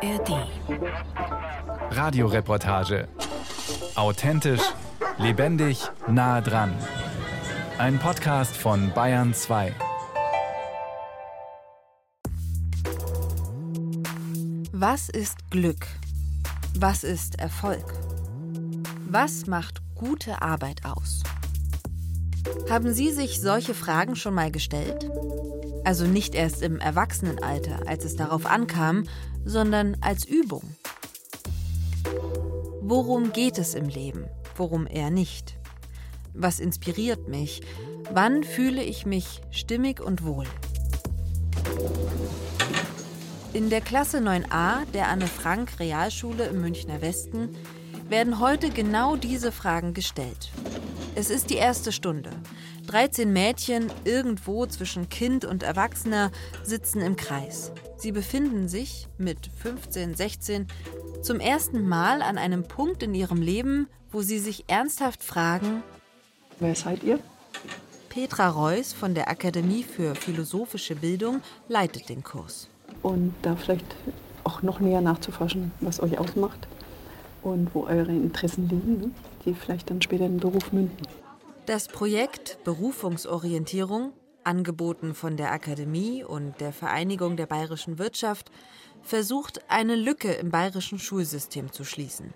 ARD. Radioreportage. Authentisch, lebendig, nah dran. Ein Podcast von Bayern 2. Was ist Glück? Was ist Erfolg? Was macht gute Arbeit aus? Haben Sie sich solche Fragen schon mal gestellt? Also nicht erst im Erwachsenenalter, als es darauf ankam, sondern als Übung. Worum geht es im Leben? Worum eher nicht? Was inspiriert mich? Wann fühle ich mich stimmig und wohl? In der Klasse 9a der Anne Frank Realschule im Münchner Westen werden heute genau diese Fragen gestellt. Es ist die erste Stunde. 13 Mädchen, irgendwo zwischen Kind und Erwachsener, sitzen im Kreis. Sie befinden sich mit 15, 16 zum ersten Mal an einem Punkt in ihrem Leben, wo sie sich ernsthaft fragen: Wer seid ihr? Petra Reuss von der Akademie für philosophische Bildung leitet den Kurs. Und da vielleicht auch noch näher nachzuforschen, was euch ausmacht und wo eure Interessen liegen, ne? die vielleicht dann später in den Beruf münden. Das Projekt Berufungsorientierung, angeboten von der Akademie und der Vereinigung der bayerischen Wirtschaft, versucht, eine Lücke im bayerischen Schulsystem zu schließen.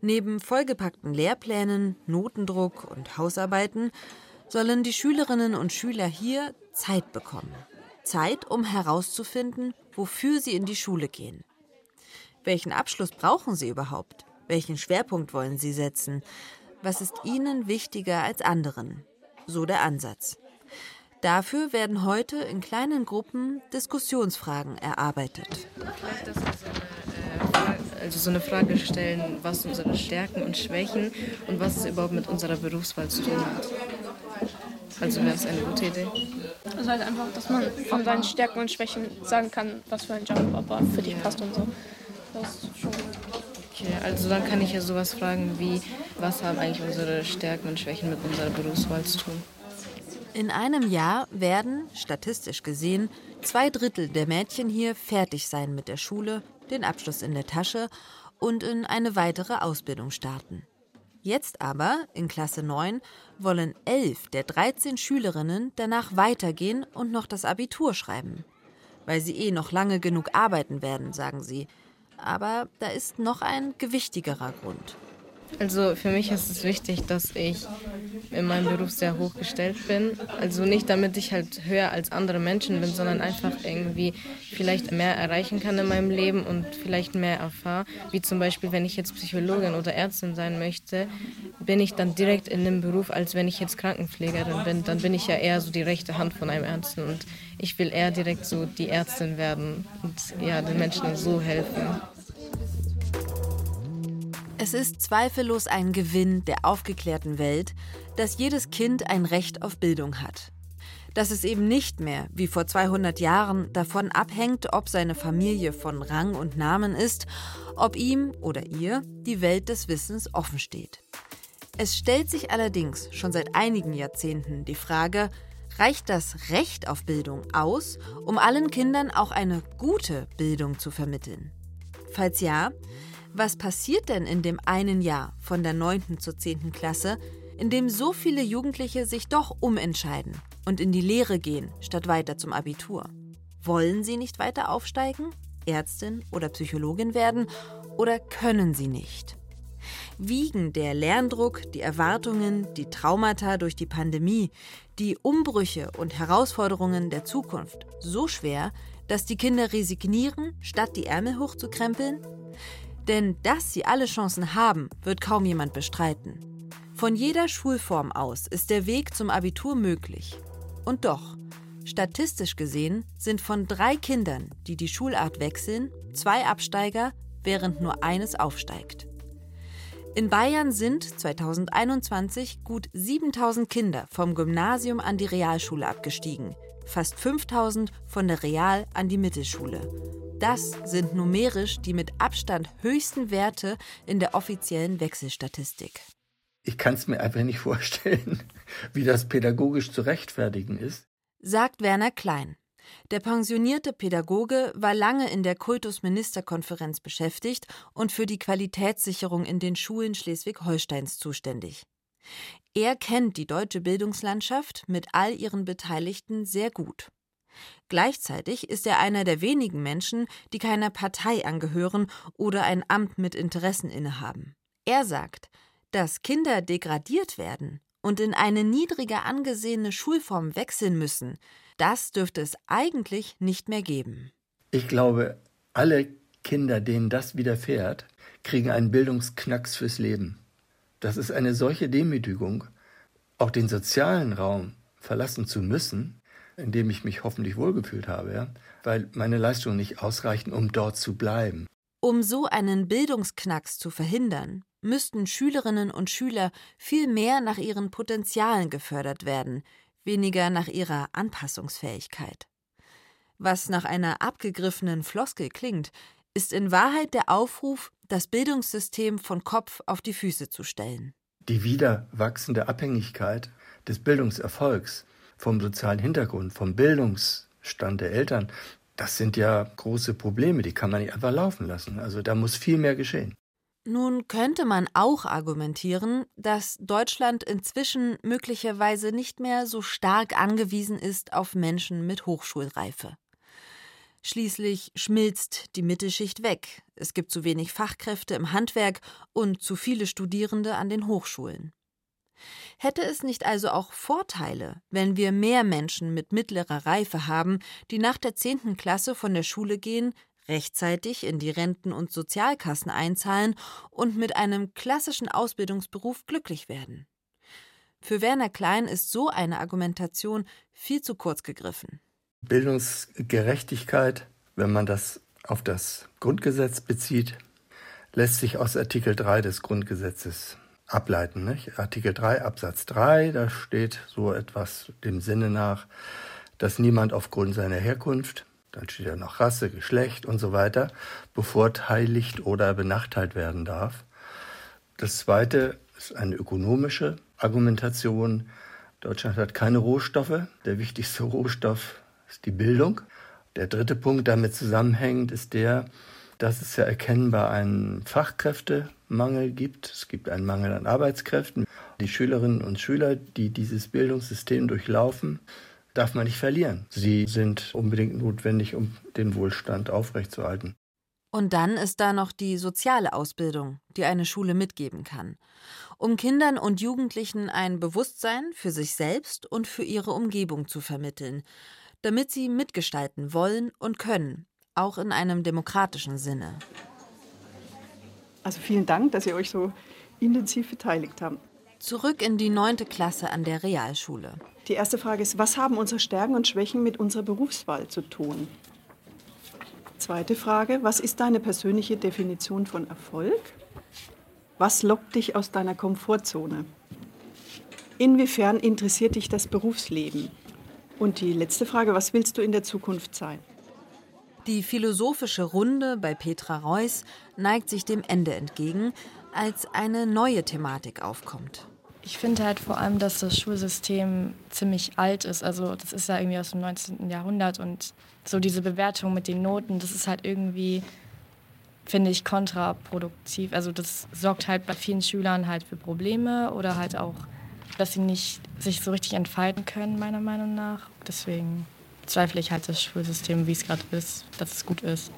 Neben vollgepackten Lehrplänen, Notendruck und Hausarbeiten sollen die Schülerinnen und Schüler hier Zeit bekommen. Zeit, um herauszufinden, wofür sie in die Schule gehen. Welchen Abschluss brauchen Sie überhaupt? Welchen Schwerpunkt wollen Sie setzen? Was ist Ihnen wichtiger als anderen? So der Ansatz. Dafür werden heute in kleinen Gruppen Diskussionsfragen erarbeitet. Vielleicht, dass wir so eine, äh, also so eine Frage stellen, was unsere Stärken und Schwächen und was es überhaupt mit unserer Berufswahl zu tun hat. Also wäre es eine gute Idee. Also halt einfach, dass man von seinen Stärken und Schwächen sagen kann, was für ein Job aber für dich passt und so. Das schon. Okay, also dann kann ich ja sowas fragen wie, was haben eigentlich unsere Stärken und Schwächen mit unserer Berufswahl zu tun? In einem Jahr werden, statistisch gesehen, zwei Drittel der Mädchen hier fertig sein mit der Schule, den Abschluss in der Tasche und in eine weitere Ausbildung starten. Jetzt aber, in Klasse 9, wollen elf der 13 Schülerinnen danach weitergehen und noch das Abitur schreiben. Weil sie eh noch lange genug arbeiten werden, sagen sie. Aber da ist noch ein gewichtigerer Grund. Also für mich ist es wichtig, dass ich in meinem Beruf sehr hochgestellt bin. Also nicht damit ich halt höher als andere Menschen bin, sondern einfach irgendwie vielleicht mehr erreichen kann in meinem Leben und vielleicht mehr erfahre. Wie zum Beispiel, wenn ich jetzt Psychologin oder Ärztin sein möchte, bin ich dann direkt in dem Beruf, als wenn ich jetzt Krankenpflegerin bin. Dann bin ich ja eher so die rechte Hand von einem Ärzten und ich will eher direkt so die Ärztin werden und ja, den Menschen so helfen. Es ist zweifellos ein Gewinn der aufgeklärten Welt, dass jedes Kind ein Recht auf Bildung hat. Dass es eben nicht mehr, wie vor 200 Jahren, davon abhängt, ob seine Familie von Rang und Namen ist, ob ihm oder ihr die Welt des Wissens offen steht. Es stellt sich allerdings schon seit einigen Jahrzehnten die Frage, reicht das Recht auf Bildung aus, um allen Kindern auch eine gute Bildung zu vermitteln? Falls ja, was passiert denn in dem einen Jahr von der 9. zur 10. Klasse, in dem so viele Jugendliche sich doch umentscheiden und in die Lehre gehen, statt weiter zum Abitur? Wollen sie nicht weiter aufsteigen, Ärztin oder Psychologin werden oder können sie nicht? Wiegen der Lerndruck, die Erwartungen, die Traumata durch die Pandemie, die Umbrüche und Herausforderungen der Zukunft so schwer, dass die Kinder resignieren, statt die Ärmel hochzukrempeln? Denn dass sie alle Chancen haben, wird kaum jemand bestreiten. Von jeder Schulform aus ist der Weg zum Abitur möglich. Und doch, statistisch gesehen sind von drei Kindern, die die Schulart wechseln, zwei Absteiger, während nur eines aufsteigt. In Bayern sind 2021 gut 7000 Kinder vom Gymnasium an die Realschule abgestiegen, fast 5000 von der Real an die Mittelschule. Das sind numerisch die mit Abstand höchsten Werte in der offiziellen Wechselstatistik. Ich kann es mir einfach nicht vorstellen, wie das pädagogisch zu rechtfertigen ist. Sagt Werner Klein. Der pensionierte Pädagoge war lange in der Kultusministerkonferenz beschäftigt und für die Qualitätssicherung in den Schulen Schleswig-Holsteins zuständig. Er kennt die deutsche Bildungslandschaft mit all ihren Beteiligten sehr gut. Gleichzeitig ist er einer der wenigen Menschen, die keiner Partei angehören oder ein Amt mit Interessen innehaben. Er sagt, dass Kinder degradiert werden und in eine niedriger angesehene Schulform wechseln müssen, das dürfte es eigentlich nicht mehr geben. Ich glaube, alle Kinder, denen das widerfährt, kriegen einen Bildungsknacks fürs Leben. Das ist eine solche Demütigung, auch den sozialen Raum verlassen zu müssen, in dem ich mich hoffentlich wohlgefühlt habe, ja, weil meine Leistungen nicht ausreichen, um dort zu bleiben. Um so einen Bildungsknacks zu verhindern, müssten Schülerinnen und Schüler viel mehr nach ihren Potenzialen gefördert werden, weniger nach ihrer Anpassungsfähigkeit. Was nach einer abgegriffenen Floskel klingt, ist in Wahrheit der Aufruf, das Bildungssystem von Kopf auf die Füße zu stellen. Die wieder wachsende Abhängigkeit des Bildungserfolgs vom sozialen Hintergrund, vom Bildungsstand der Eltern, das sind ja große Probleme, die kann man nicht einfach laufen lassen. Also da muss viel mehr geschehen. Nun könnte man auch argumentieren, dass Deutschland inzwischen möglicherweise nicht mehr so stark angewiesen ist auf Menschen mit Hochschulreife. Schließlich schmilzt die Mittelschicht weg, es gibt zu wenig Fachkräfte im Handwerk und zu viele Studierende an den Hochschulen. Hätte es nicht also auch Vorteile, wenn wir mehr Menschen mit mittlerer Reife haben, die nach der zehnten Klasse von der Schule gehen, rechtzeitig in die Renten- und Sozialkassen einzahlen und mit einem klassischen Ausbildungsberuf glücklich werden. Für Werner Klein ist so eine Argumentation viel zu kurz gegriffen. Bildungsgerechtigkeit, wenn man das auf das Grundgesetz bezieht, lässt sich aus Artikel 3 des Grundgesetzes ableiten. Nicht? Artikel 3 Absatz 3, da steht so etwas dem Sinne nach, dass niemand aufgrund seiner Herkunft, dann steht ja noch Rasse, Geschlecht und so weiter, bevorteiligt oder benachteiligt werden darf. Das zweite ist eine ökonomische Argumentation. Deutschland hat keine Rohstoffe. Der wichtigste Rohstoff ist die Bildung. Der dritte Punkt damit zusammenhängend ist der, dass es ja erkennbar einen Fachkräftemangel gibt. Es gibt einen Mangel an Arbeitskräften. Die Schülerinnen und Schüler, die dieses Bildungssystem durchlaufen, darf man nicht verlieren. Sie sind unbedingt notwendig, um den Wohlstand aufrechtzuerhalten. Und dann ist da noch die soziale Ausbildung, die eine Schule mitgeben kann, um Kindern und Jugendlichen ein Bewusstsein für sich selbst und für ihre Umgebung zu vermitteln, damit sie mitgestalten wollen und können, auch in einem demokratischen Sinne. Also vielen Dank, dass ihr euch so intensiv beteiligt habt. Zurück in die neunte Klasse an der Realschule. Die erste Frage ist, was haben unsere Stärken und Schwächen mit unserer Berufswahl zu tun? Zweite Frage, was ist deine persönliche Definition von Erfolg? Was lockt dich aus deiner Komfortzone? Inwiefern interessiert dich das Berufsleben? Und die letzte Frage, was willst du in der Zukunft sein? Die philosophische Runde bei Petra Reuss neigt sich dem Ende entgegen, als eine neue Thematik aufkommt. Ich finde halt vor allem, dass das Schulsystem ziemlich alt ist. Also das ist ja irgendwie aus dem 19. Jahrhundert und so diese Bewertung mit den Noten, das ist halt irgendwie, finde ich, kontraproduktiv. Also das sorgt halt bei vielen Schülern halt für Probleme oder halt auch, dass sie nicht sich so richtig entfalten können, meiner Meinung nach. Deswegen zweifle ich halt das Schulsystem, wie es gerade ist, dass es gut ist.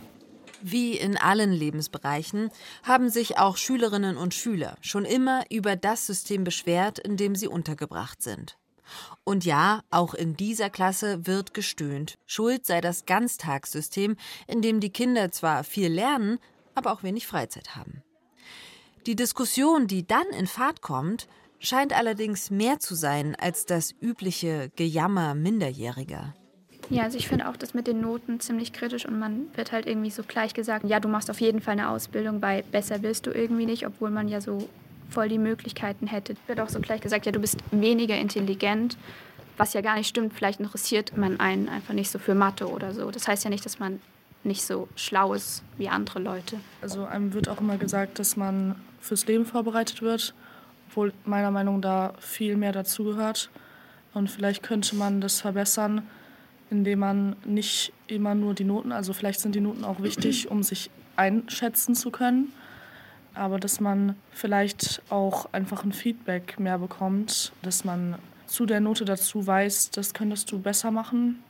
Wie in allen Lebensbereichen haben sich auch Schülerinnen und Schüler schon immer über das System beschwert, in dem sie untergebracht sind. Und ja, auch in dieser Klasse wird gestöhnt. Schuld sei das Ganztagssystem, in dem die Kinder zwar viel lernen, aber auch wenig Freizeit haben. Die Diskussion, die dann in Fahrt kommt, scheint allerdings mehr zu sein als das übliche Gejammer Minderjähriger. Ja, also ich finde auch das mit den Noten ziemlich kritisch und man wird halt irgendwie so gleich gesagt, ja, du machst auf jeden Fall eine Ausbildung, weil besser willst du irgendwie nicht, obwohl man ja so voll die Möglichkeiten hätte. Wird auch so gleich gesagt, ja, du bist weniger intelligent, was ja gar nicht stimmt. Vielleicht interessiert man einen einfach nicht so für Mathe oder so. Das heißt ja nicht, dass man nicht so schlau ist wie andere Leute. Also einem wird auch immer gesagt, dass man fürs Leben vorbereitet wird, obwohl meiner Meinung nach da viel mehr dazugehört. Und vielleicht könnte man das verbessern, indem man nicht immer nur die Noten, also vielleicht sind die Noten auch wichtig, um sich einschätzen zu können, aber dass man vielleicht auch einfach ein Feedback mehr bekommt, dass man zu der Note dazu weiß, das könntest du besser machen.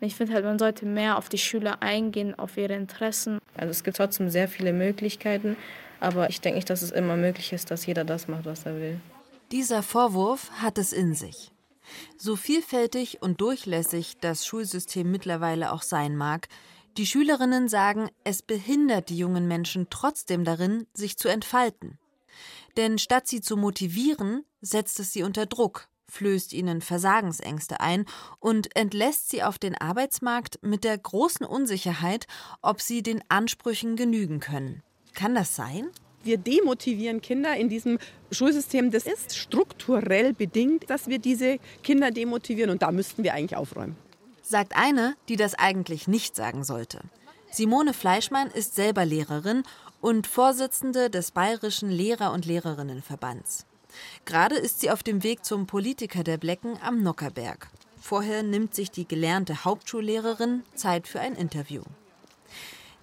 Ich finde halt, man sollte mehr auf die Schüler eingehen, auf ihre Interessen. Also es gibt trotzdem sehr viele Möglichkeiten, aber ich denke nicht, dass es immer möglich ist, dass jeder das macht, was er will. Dieser Vorwurf hat es in sich. So vielfältig und durchlässig das Schulsystem mittlerweile auch sein mag, die Schülerinnen sagen, es behindert die jungen Menschen trotzdem darin, sich zu entfalten. Denn statt sie zu motivieren, setzt es sie unter Druck, flößt ihnen Versagensängste ein und entlässt sie auf den Arbeitsmarkt mit der großen Unsicherheit, ob sie den Ansprüchen genügen können. Kann das sein? Wir demotivieren Kinder in diesem Schulsystem. Das ist strukturell bedingt, dass wir diese Kinder demotivieren und da müssten wir eigentlich aufräumen sagt eine, die das eigentlich nicht sagen sollte. Simone Fleischmann ist selber Lehrerin und Vorsitzende des Bayerischen Lehrer- und Lehrerinnenverbands. Gerade ist sie auf dem Weg zum Politiker der Blecken am Nockerberg. Vorher nimmt sich die gelernte Hauptschullehrerin Zeit für ein Interview.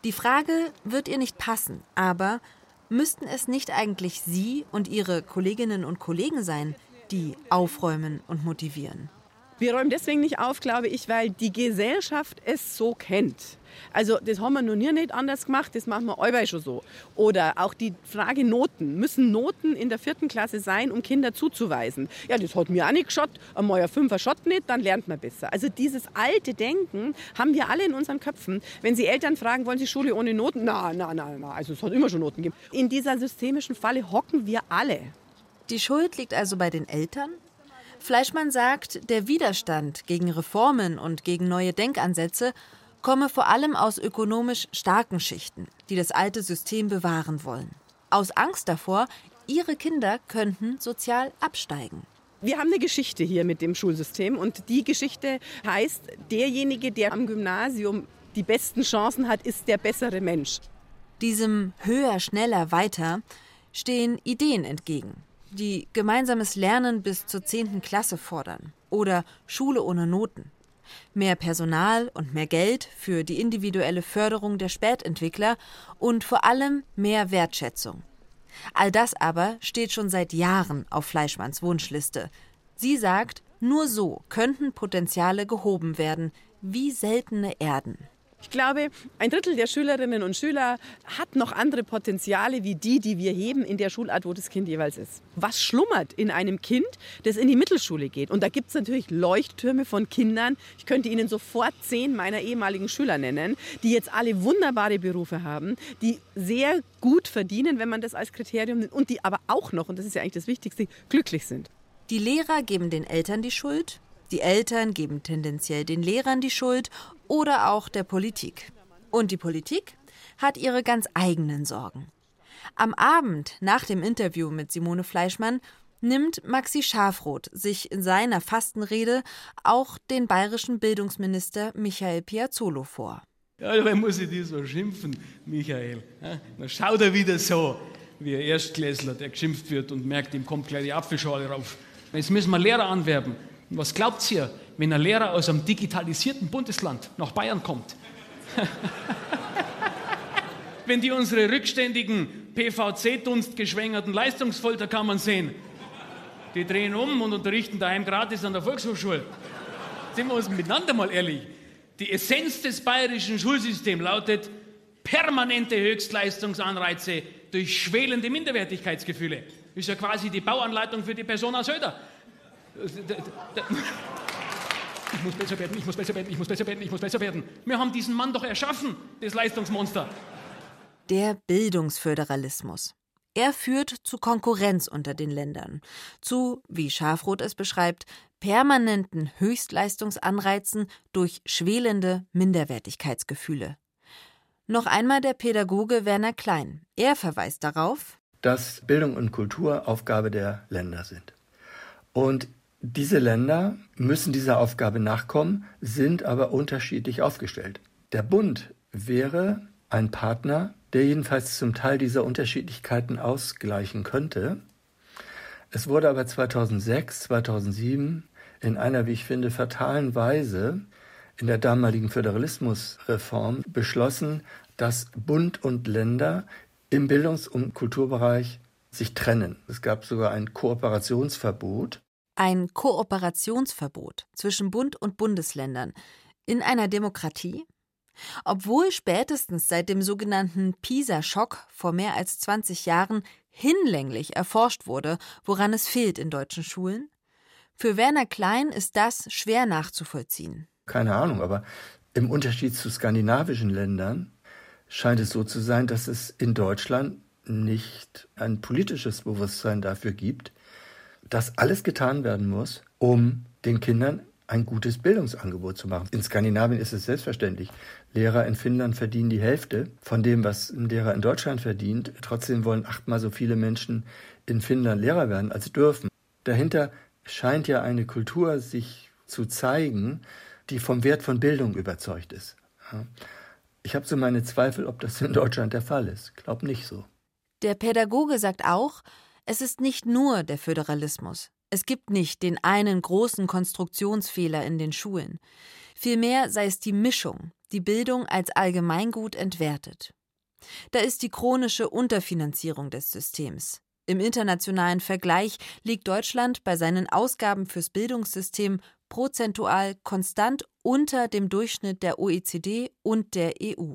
Die Frage wird ihr nicht passen, aber müssten es nicht eigentlich Sie und Ihre Kolleginnen und Kollegen sein, die aufräumen und motivieren? Wir räumen deswegen nicht auf, glaube ich, weil die Gesellschaft es so kennt. Also das haben wir noch nie nicht anders gemacht, das machen wir allweil schon so. Oder auch die Frage Noten. Müssen Noten in der vierten Klasse sein, um Kinder zuzuweisen? Ja, das hat mir auch nicht geschaut. Ein Fünfer Schott nicht, dann lernt man besser. Also dieses alte Denken haben wir alle in unseren Köpfen. Wenn Sie Eltern fragen, wollen Sie Schule ohne Noten? Na, na, na, na. Also es hat immer schon Noten gegeben. In dieser systemischen Falle hocken wir alle. Die Schuld liegt also bei den Eltern? Fleischmann sagt, der Widerstand gegen Reformen und gegen neue Denkansätze komme vor allem aus ökonomisch starken Schichten, die das alte System bewahren wollen. Aus Angst davor, ihre Kinder könnten sozial absteigen. Wir haben eine Geschichte hier mit dem Schulsystem und die Geschichte heißt, derjenige, der am Gymnasium die besten Chancen hat, ist der bessere Mensch. Diesem höher, schneller, weiter stehen Ideen entgegen die gemeinsames Lernen bis zur 10. Klasse fordern oder Schule ohne Noten. Mehr Personal und mehr Geld für die individuelle Förderung der Spätentwickler und vor allem mehr Wertschätzung. All das aber steht schon seit Jahren auf Fleischmanns Wunschliste. Sie sagt, nur so könnten Potenziale gehoben werden, wie seltene Erden. Ich glaube, ein Drittel der Schülerinnen und Schüler hat noch andere Potenziale wie die, die wir heben in der Schulart, wo das Kind jeweils ist. Was schlummert in einem Kind, das in die Mittelschule geht? Und da gibt es natürlich Leuchttürme von Kindern. Ich könnte Ihnen sofort zehn meiner ehemaligen Schüler nennen, die jetzt alle wunderbare Berufe haben, die sehr gut verdienen, wenn man das als Kriterium nimmt, und die aber auch noch, und das ist ja eigentlich das Wichtigste, glücklich sind. Die Lehrer geben den Eltern die Schuld, die Eltern geben tendenziell den Lehrern die Schuld oder auch der Politik. Und die Politik hat ihre ganz eigenen Sorgen. Am Abend nach dem Interview mit Simone Fleischmann nimmt Maxi Schafroth sich in seiner Fastenrede auch den bayerischen Bildungsminister Michael Piazzolo vor. Ja, dabei muss ich dich so schimpfen, Michael. Dann schaut er wieder so, wie ein Erstklässler, der geschimpft wird und merkt, ihm kommt gleich die Apfelschale rauf. Jetzt müssen wir Lehrer anwerben. Was glaubt ihr, wenn ein Lehrer aus einem digitalisierten Bundesland nach Bayern kommt? wenn die unsere rückständigen, PVC-Dunst-geschwängerten Leistungsfolterkammern sehen, die drehen um und unterrichten daheim gratis an der Volkshochschule. Sind wir uns miteinander mal ehrlich. Die Essenz des bayerischen Schulsystems lautet permanente Höchstleistungsanreize durch schwelende Minderwertigkeitsgefühle. Ist ja quasi die Bauanleitung für die Persona Söder. Ich muss besser werden, ich muss besser werden, ich muss besser werden, ich muss besser werden. Wir haben diesen Mann doch erschaffen, das Leistungsmonster. Der Bildungsföderalismus. Er führt zu Konkurrenz unter den Ländern, zu, wie Schafroth es beschreibt, permanenten Höchstleistungsanreizen durch schwelende Minderwertigkeitsgefühle. Noch einmal der Pädagoge Werner Klein. Er verweist darauf, dass Bildung und Kultur Aufgabe der Länder sind. Und diese Länder müssen dieser Aufgabe nachkommen, sind aber unterschiedlich aufgestellt. Der Bund wäre ein Partner, der jedenfalls zum Teil diese Unterschiedlichkeiten ausgleichen könnte. Es wurde aber 2006, 2007 in einer, wie ich finde, fatalen Weise in der damaligen Föderalismusreform beschlossen, dass Bund und Länder im Bildungs- und Kulturbereich sich trennen. Es gab sogar ein Kooperationsverbot. Ein Kooperationsverbot zwischen Bund und Bundesländern in einer Demokratie? Obwohl spätestens seit dem sogenannten PISA-Schock vor mehr als 20 Jahren hinlänglich erforscht wurde, woran es fehlt in deutschen Schulen? Für Werner Klein ist das schwer nachzuvollziehen. Keine Ahnung, aber im Unterschied zu skandinavischen Ländern scheint es so zu sein, dass es in Deutschland nicht ein politisches Bewusstsein dafür gibt, dass alles getan werden muss, um den Kindern ein gutes Bildungsangebot zu machen. In Skandinavien ist es selbstverständlich. Lehrer in Finnland verdienen die Hälfte von dem, was ein Lehrer in Deutschland verdient. Trotzdem wollen achtmal so viele Menschen in Finnland Lehrer werden, als dürfen. Dahinter scheint ja eine Kultur sich zu zeigen, die vom Wert von Bildung überzeugt ist. Ich habe so meine Zweifel, ob das in Deutschland der Fall ist. Glaub nicht so. Der Pädagoge sagt auch, es ist nicht nur der Föderalismus. Es gibt nicht den einen großen Konstruktionsfehler in den Schulen. Vielmehr sei es die Mischung, die Bildung als Allgemeingut entwertet. Da ist die chronische Unterfinanzierung des Systems. Im internationalen Vergleich liegt Deutschland bei seinen Ausgaben fürs Bildungssystem prozentual konstant unter dem Durchschnitt der OECD und der EU.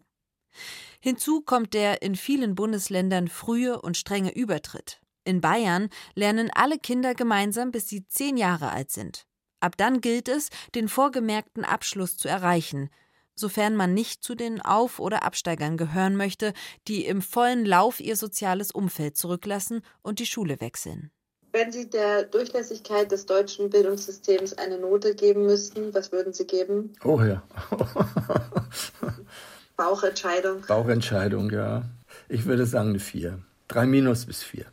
Hinzu kommt der in vielen Bundesländern frühe und strenge Übertritt. In Bayern lernen alle Kinder gemeinsam, bis sie zehn Jahre alt sind. Ab dann gilt es, den vorgemerkten Abschluss zu erreichen, sofern man nicht zu den Auf- oder Absteigern gehören möchte, die im vollen Lauf ihr soziales Umfeld zurücklassen und die Schule wechseln. Wenn Sie der Durchlässigkeit des deutschen Bildungssystems eine Note geben müssten, was würden Sie geben? Oh ja. Bauchentscheidung. Bauchentscheidung, ja. Ich würde sagen eine 4. 3 minus bis 4.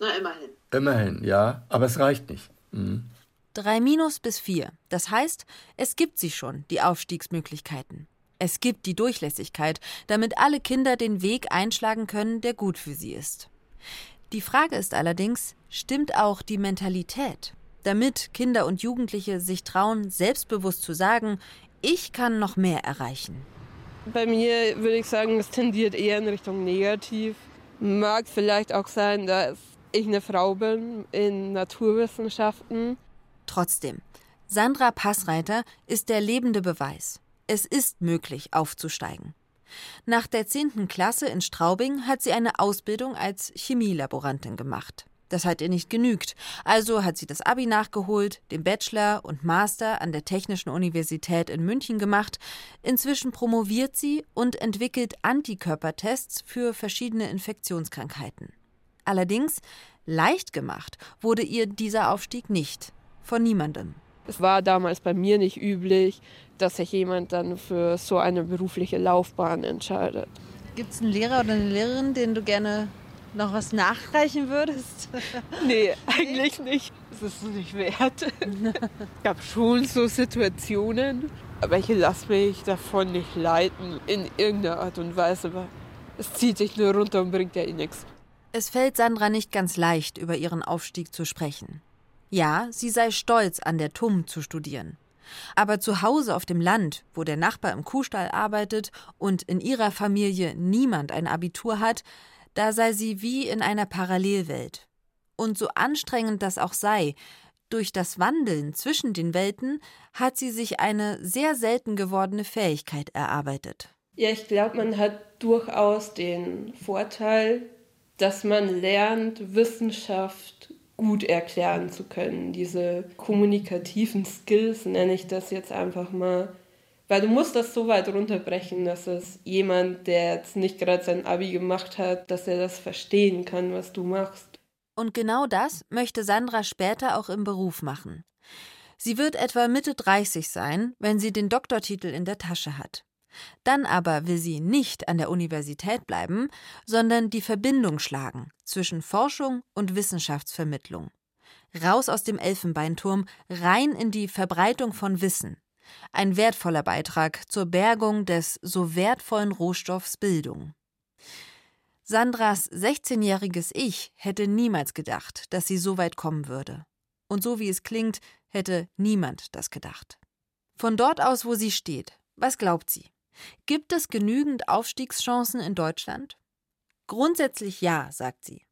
Na, immerhin. Immerhin, ja. Aber es reicht nicht. Mhm. 3 minus bis 4. Das heißt, es gibt sie schon, die Aufstiegsmöglichkeiten. Es gibt die Durchlässigkeit, damit alle Kinder den Weg einschlagen können, der gut für sie ist. Die Frage ist allerdings, stimmt auch die Mentalität? Damit Kinder und Jugendliche sich trauen, selbstbewusst zu sagen, ich kann noch mehr erreichen. Bei mir würde ich sagen, es tendiert eher in Richtung negativ. Mag vielleicht auch sein, dass ich eine Frau bin in Naturwissenschaften. Trotzdem, Sandra Passreiter ist der lebende Beweis. Es ist möglich, aufzusteigen. Nach der 10. Klasse in Straubing hat sie eine Ausbildung als Chemielaborantin gemacht. Das hat ihr nicht genügt. Also hat sie das Abi nachgeholt, den Bachelor und Master an der Technischen Universität in München gemacht. Inzwischen promoviert sie und entwickelt Antikörpertests für verschiedene Infektionskrankheiten. Allerdings leicht gemacht wurde ihr dieser Aufstieg nicht. Von niemandem. Es war damals bei mir nicht üblich, dass sich jemand dann für so eine berufliche Laufbahn entscheidet. Gibt es einen Lehrer oder eine Lehrerin, den du gerne noch was nachreichen würdest? Nee, eigentlich nicht. Das ist es nicht wert. Ich habe schon so Situationen, aber ich lasse mich davon nicht leiten in irgendeiner Art und Weise. Aber es zieht sich nur runter und bringt ja eh nichts. Es fällt Sandra nicht ganz leicht, über ihren Aufstieg zu sprechen. Ja, sie sei stolz, an der TUM zu studieren. Aber zu Hause auf dem Land, wo der Nachbar im Kuhstall arbeitet und in ihrer Familie niemand ein Abitur hat, da sei sie wie in einer Parallelwelt. Und so anstrengend das auch sei, durch das Wandeln zwischen den Welten hat sie sich eine sehr selten gewordene Fähigkeit erarbeitet. Ja, ich glaube, man hat durchaus den Vorteil, dass man lernt, Wissenschaft gut erklären zu können. Diese kommunikativen Skills nenne ich das jetzt einfach mal. Weil du musst das so weit runterbrechen, dass es jemand, der jetzt nicht gerade sein Abi gemacht hat, dass er das verstehen kann, was du machst. Und genau das möchte Sandra später auch im Beruf machen. Sie wird etwa Mitte 30 sein, wenn sie den Doktortitel in der Tasche hat. Dann aber will sie nicht an der Universität bleiben, sondern die Verbindung schlagen zwischen Forschung und Wissenschaftsvermittlung. Raus aus dem Elfenbeinturm, rein in die Verbreitung von Wissen. Ein wertvoller Beitrag zur Bergung des so wertvollen Rohstoffs Bildung. Sandras 16-jähriges Ich hätte niemals gedacht, dass sie so weit kommen würde. Und so wie es klingt, hätte niemand das gedacht. Von dort aus, wo sie steht, was glaubt sie? Gibt es genügend Aufstiegschancen in Deutschland? Grundsätzlich ja, sagt sie.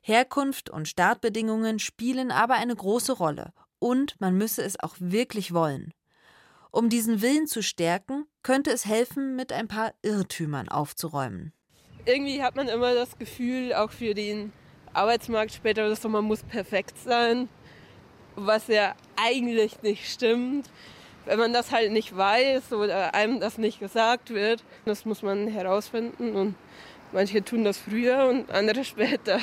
Herkunft und Startbedingungen spielen aber eine große Rolle und man müsse es auch wirklich wollen. Um diesen Willen zu stärken, könnte es helfen, mit ein paar Irrtümern aufzuräumen. Irgendwie hat man immer das Gefühl, auch für den Arbeitsmarkt später so, man muss perfekt sein, was ja eigentlich nicht stimmt. Wenn man das halt nicht weiß oder einem das nicht gesagt wird, das muss man herausfinden und manche tun das früher und andere später.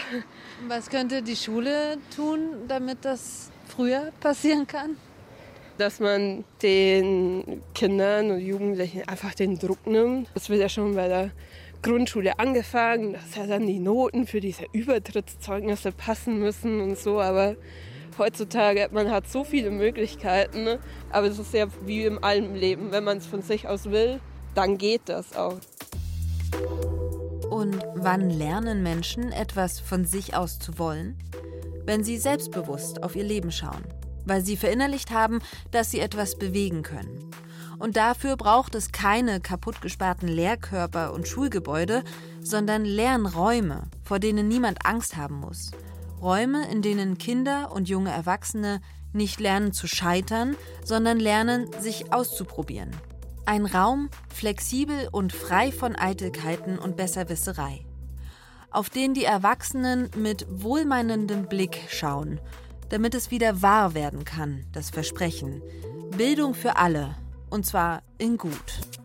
Was könnte die Schule tun, damit das früher passieren kann? Dass man den Kindern und Jugendlichen einfach den Druck nimmt. Das wird ja schon bei der Grundschule angefangen, dass ja dann die Noten für diese Übertrittszeugnisse passen müssen und so, aber heutzutage, man hat so viele Möglichkeiten, ne? aber es ist ja wie im allem Leben, wenn man es von sich aus will, dann geht das auch. Und wann lernen Menschen etwas von sich aus zu wollen? Wenn sie selbstbewusst auf ihr Leben schauen, weil sie verinnerlicht haben, dass sie etwas bewegen können. Und dafür braucht es keine kaputtgesperrten Lehrkörper und Schulgebäude, sondern Lernräume, vor denen niemand Angst haben muss. Räume, in denen Kinder und junge Erwachsene nicht lernen zu scheitern, sondern lernen, sich auszuprobieren. Ein Raum, flexibel und frei von Eitelkeiten und Besserwisserei, auf den die Erwachsenen mit wohlmeinendem Blick schauen, damit es wieder wahr werden kann, das Versprechen. Bildung für alle, und zwar in gut.